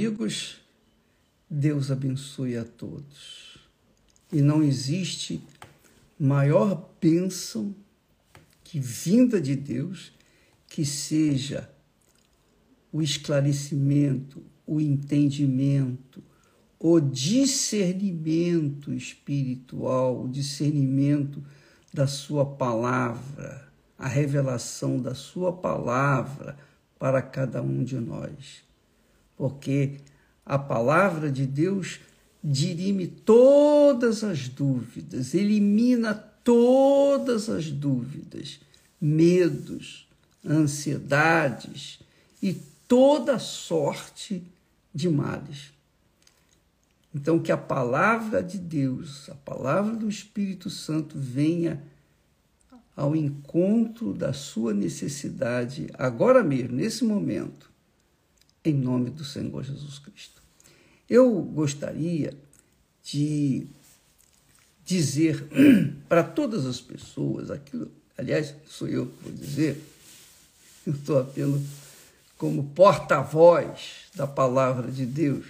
Amigos, Deus abençoe a todos. E não existe maior bênção que vinda de Deus que seja o esclarecimento, o entendimento, o discernimento espiritual, o discernimento da Sua palavra, a revelação da Sua palavra para cada um de nós. Porque a palavra de Deus dirime todas as dúvidas, elimina todas as dúvidas, medos, ansiedades e toda sorte de males. Então, que a palavra de Deus, a palavra do Espírito Santo venha ao encontro da sua necessidade agora mesmo, nesse momento, em nome do Senhor Jesus Cristo. Eu gostaria de dizer para todas as pessoas aquilo, aliás, sou eu que vou dizer, eu estou apenas como porta-voz da palavra de Deus.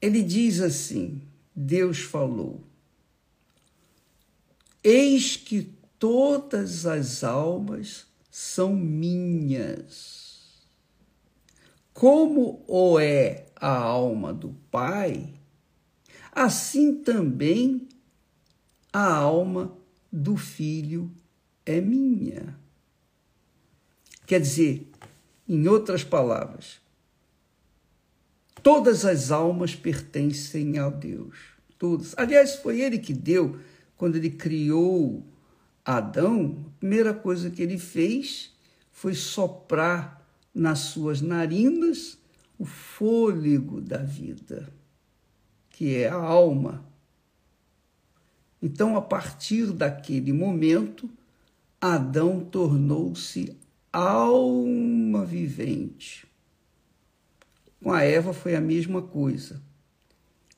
Ele diz assim: Deus falou, eis que todas as almas são minhas. Como o é a alma do Pai, assim também a alma do Filho é minha. Quer dizer, em outras palavras, todas as almas pertencem a Deus. Todas. Aliás, foi ele que deu, quando ele criou Adão, a primeira coisa que ele fez foi soprar nas suas narinas o fôlego da vida, que é a alma. Então, a partir daquele momento, Adão tornou-se alma vivente. Com a Eva foi a mesma coisa.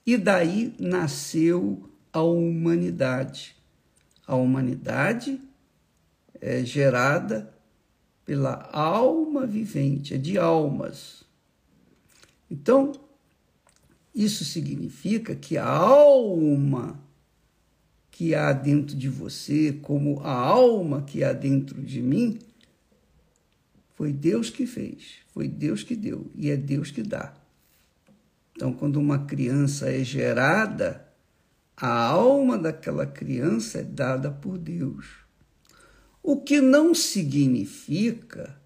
E daí nasceu a humanidade. A humanidade é gerada pela alma vivente, é de almas. Então, isso significa que a alma que há dentro de você, como a alma que há dentro de mim, foi Deus que fez, foi Deus que deu e é Deus que dá. Então, quando uma criança é gerada, a alma daquela criança é dada por Deus. O que não significa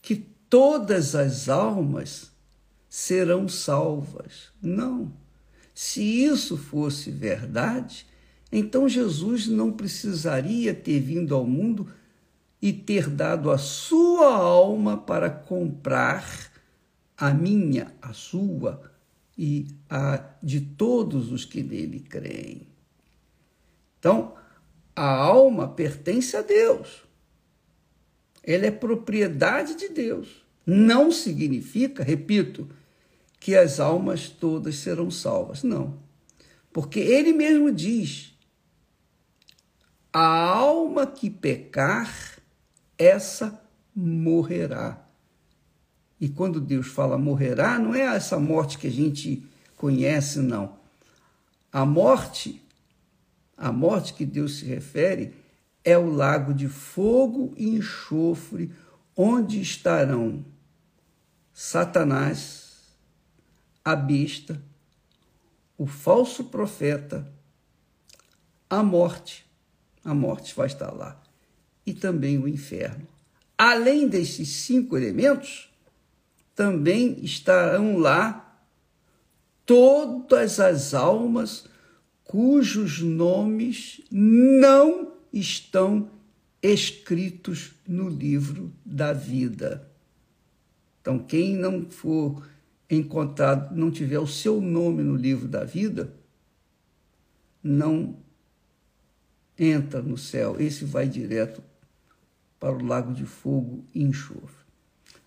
que todas as almas serão salvas. Não. Se isso fosse verdade, então Jesus não precisaria ter vindo ao mundo e ter dado a sua alma para comprar a minha, a sua e a de todos os que nele creem. Então, a alma pertence a Deus. Ela é propriedade de Deus. Não significa, repito, que as almas todas serão salvas. Não. Porque ele mesmo diz: a alma que pecar essa morrerá. E quando Deus fala morrerá, não é essa morte que a gente conhece, não. A morte, a morte que Deus se refere, é o lago de fogo e enxofre, onde estarão Satanás, a besta, o falso profeta, a morte. A morte vai estar lá e também o inferno. Além desses cinco elementos, também estarão lá todas as almas cujos nomes não estão escritos no livro da vida. Então, quem não for encontrado, não tiver o seu nome no livro da vida, não entra no céu, esse vai direto para o lago de fogo e enxofre.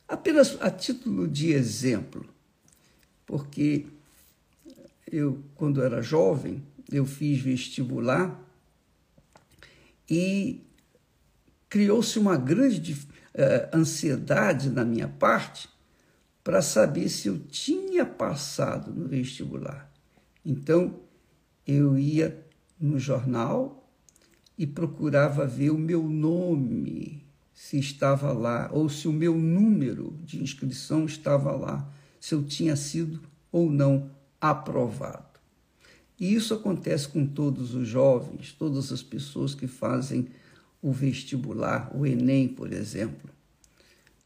Apenas a título de exemplo, porque eu, quando era jovem, eu fiz vestibular e criou-se uma grande uh, ansiedade na minha parte para saber se eu tinha passado no vestibular. Então, eu ia no jornal e procurava ver o meu nome, se estava lá, ou se o meu número de inscrição estava lá, se eu tinha sido ou não aprovado. E isso acontece com todos os jovens, todas as pessoas que fazem o vestibular, o Enem, por exemplo.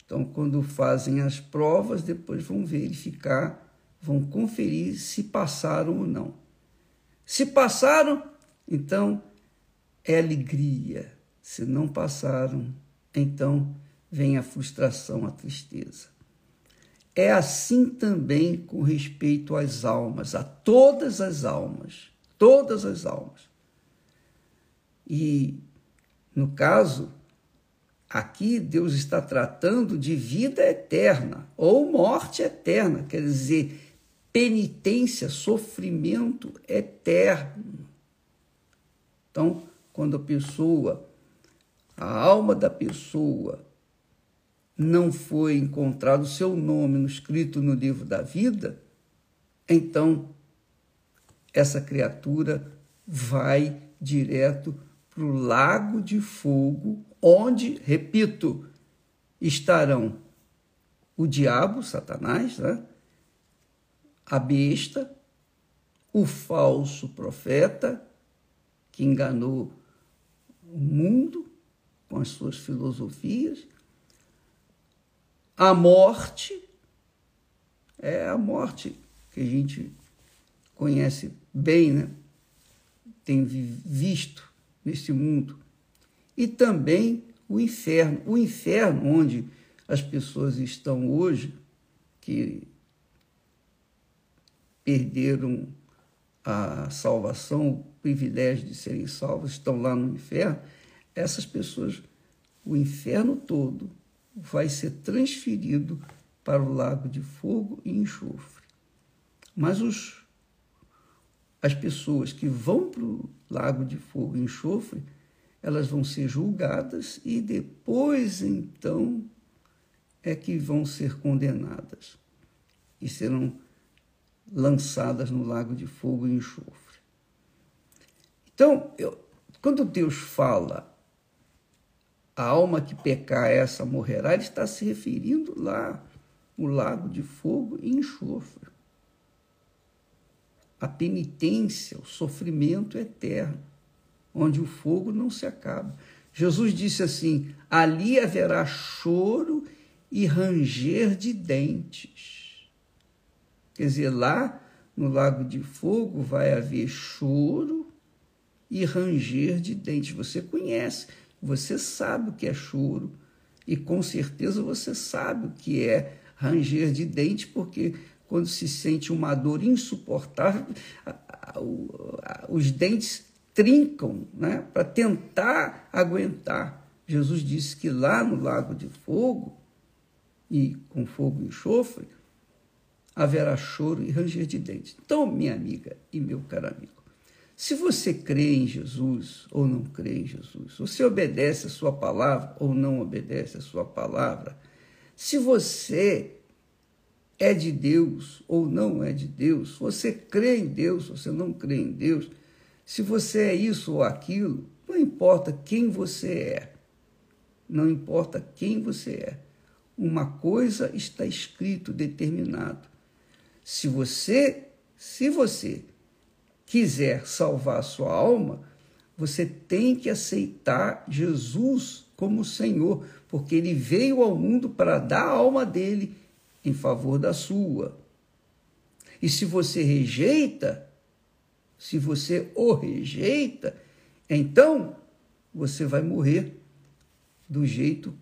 Então, quando fazem as provas, depois vão verificar, vão conferir se passaram ou não. Se passaram, então é alegria. Se não passaram, então vem a frustração, a tristeza. É assim também com respeito às almas, a todas as almas, todas as almas. E, no caso, aqui Deus está tratando de vida eterna ou morte eterna, quer dizer, penitência, sofrimento eterno. Então, quando a pessoa, a alma da pessoa, não foi encontrado o seu nome escrito no livro da vida, então essa criatura vai direto para o lago de fogo, onde, repito, estarão o diabo, Satanás, né? a besta, o falso profeta, que enganou o mundo com as suas filosofias, a morte, é a morte que a gente conhece bem, né? tem visto neste mundo, e também o inferno. O inferno, onde as pessoas estão hoje, que perderam a salvação, o privilégio de serem salvos, estão lá no inferno, essas pessoas, o inferno todo vai ser transferido para o lago de fogo e enxofre. Mas os, as pessoas que vão para o lago de fogo e enxofre, elas vão ser julgadas e depois então é que vão ser condenadas e serão lançadas no lago de fogo e enxofre. Então, eu, quando Deus fala a alma que pecar essa morrerá, ele está se referindo lá o lago de fogo e enxofre. A penitência, o sofrimento eterno, onde o fogo não se acaba. Jesus disse assim: ali haverá choro e ranger de dentes. Quer dizer, lá no lago de fogo vai haver choro e ranger de dentes. Você conhece você sabe o que é choro e com certeza você sabe o que é ranger de dente, porque quando se sente uma dor insuportável, os dentes trincam né, para tentar aguentar. Jesus disse que lá no lago de fogo, e com fogo e enxofre, haverá choro e ranger de dentes. Então, minha amiga e meu caro amigo, se você crê em Jesus ou não crê em Jesus, você obedece a sua palavra ou não obedece a sua palavra, se você é de Deus ou não é de Deus, você crê em Deus, você não crê em Deus, se você é isso ou aquilo, não importa quem você é, não importa quem você é, uma coisa está escrito, determinado. Se você, se você quiser salvar a sua alma, você tem que aceitar Jesus como Senhor, porque ele veio ao mundo para dar a alma dele em favor da sua. E se você rejeita, se você o rejeita, então você vai morrer do jeito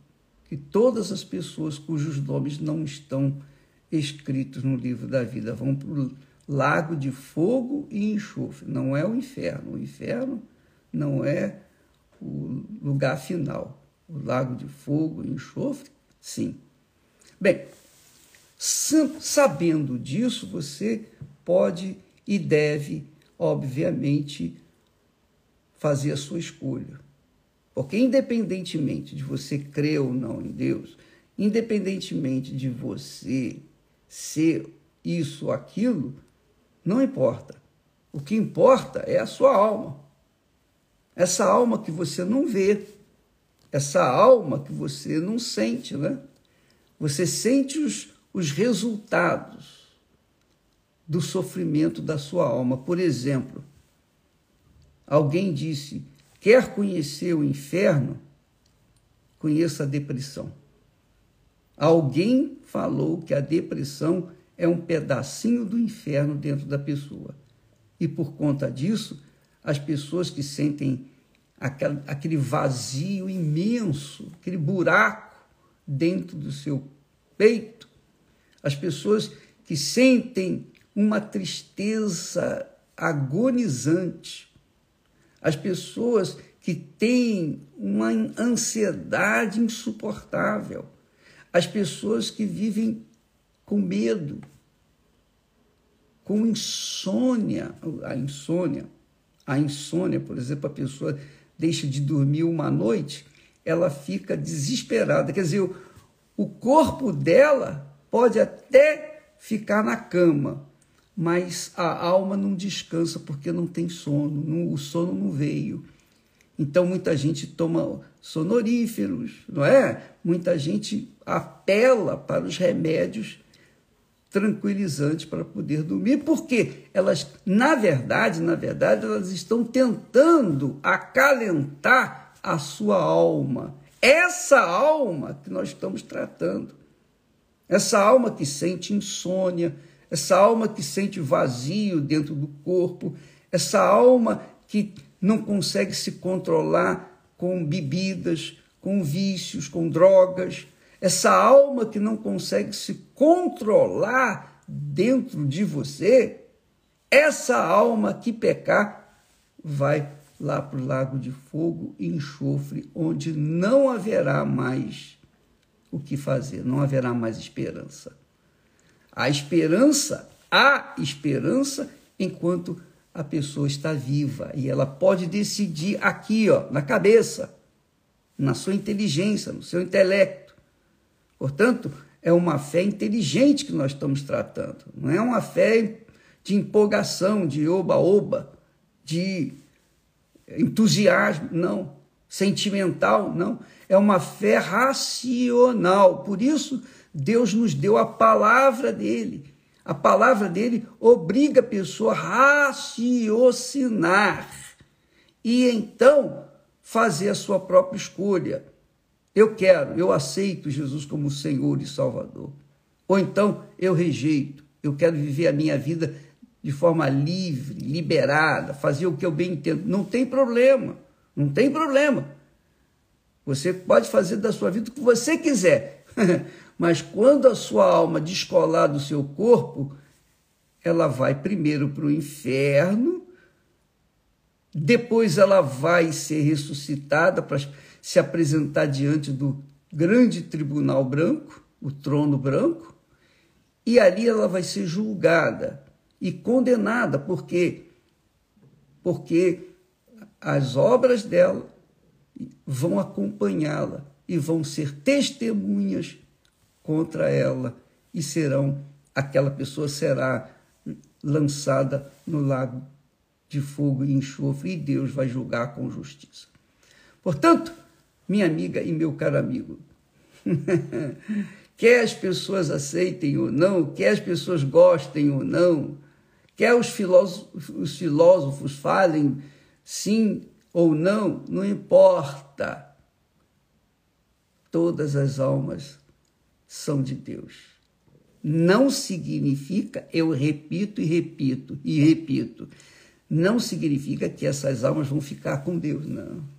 que todas as pessoas cujos nomes não estão escritos no livro da vida vão para lago de fogo e enxofre. Não é o inferno. O inferno não é o lugar final. O lago de fogo e enxofre, sim. Bem, sabendo disso, você pode e deve, obviamente, fazer a sua escolha. Porque, independentemente de você crer ou não em Deus, independentemente de você ser isso ou aquilo, não importa. O que importa é a sua alma. Essa alma que você não vê, essa alma que você não sente, né? Você sente os, os resultados do sofrimento da sua alma. Por exemplo, alguém disse: quer conhecer o inferno? Conheça a depressão. Alguém falou que a depressão é um pedacinho do inferno dentro da pessoa. E por conta disso, as pessoas que sentem aquele vazio imenso, aquele buraco dentro do seu peito, as pessoas que sentem uma tristeza agonizante, as pessoas que têm uma ansiedade insuportável, as pessoas que vivem com medo, com insônia, a insônia, a insônia, por exemplo, a pessoa deixa de dormir uma noite, ela fica desesperada. Quer dizer, o, corpo dela pode até ficar na cama, mas a alma não descansa porque não tem sono, não, o sono não veio. Então muita gente toma sonoríferos, não é? Muita gente apela para os remédios tranquilizantes para poder dormir, porque elas, na verdade, na verdade, elas estão tentando acalentar a sua alma. Essa alma que nós estamos tratando. Essa alma que sente insônia, essa alma que sente vazio dentro do corpo, essa alma que não consegue se controlar com bebidas, com vícios, com drogas, essa alma que não consegue se controlar dentro de você, essa alma que pecar vai lá para o lago de fogo e enxofre, onde não haverá mais o que fazer, não haverá mais esperança. A esperança, há esperança enquanto a pessoa está viva e ela pode decidir aqui, ó, na cabeça, na sua inteligência, no seu intelecto Portanto, é uma fé inteligente que nós estamos tratando. Não é uma fé de empolgação, de oba-oba, de entusiasmo, não. Sentimental, não. É uma fé racional. Por isso, Deus nos deu a palavra dele. A palavra dele obriga a pessoa a raciocinar e então fazer a sua própria escolha. Eu quero, eu aceito Jesus como Senhor e Salvador. Ou então eu rejeito, eu quero viver a minha vida de forma livre, liberada, fazer o que eu bem entendo. Não tem problema, não tem problema. Você pode fazer da sua vida o que você quiser, mas quando a sua alma descolar do seu corpo, ela vai primeiro para o inferno, depois ela vai ser ressuscitada para se apresentar diante do grande tribunal branco, o trono branco, e ali ela vai ser julgada e condenada, porque porque as obras dela vão acompanhá-la e vão ser testemunhas contra ela e serão aquela pessoa será lançada no lago de fogo e enxofre e Deus vai julgar com justiça. Portanto, minha amiga e meu caro amigo. quer as pessoas aceitem ou não, quer as pessoas gostem ou não, quer os filósofos, os filósofos falem sim ou não, não importa. Todas as almas são de Deus. Não significa, eu repito e repito e repito, não significa que essas almas vão ficar com Deus, não.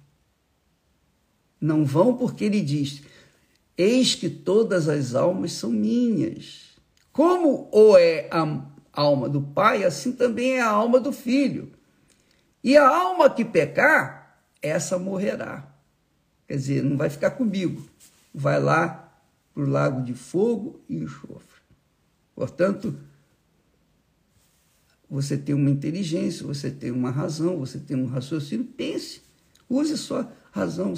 Não vão porque ele diz: Eis que todas as almas são minhas. Como ou é a alma do Pai, assim também é a alma do Filho. E a alma que pecar, essa morrerá. Quer dizer, não vai ficar comigo. Vai lá para o lago de fogo e enxofre. Portanto, você tem uma inteligência, você tem uma razão, você tem um raciocínio, pense. Use sua razão,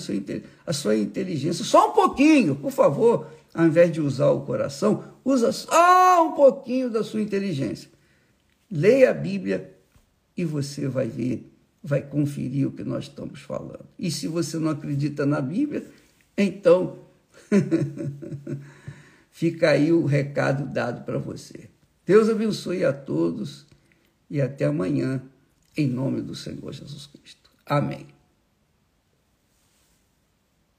a sua inteligência. Só um pouquinho, por favor. ao invés de usar o coração, usa só um pouquinho da sua inteligência. Leia a Bíblia e você vai ver, vai conferir o que nós estamos falando. E se você não acredita na Bíblia, então fica aí o recado dado para você. Deus abençoe a todos e até amanhã, em nome do Senhor Jesus Cristo. Amém.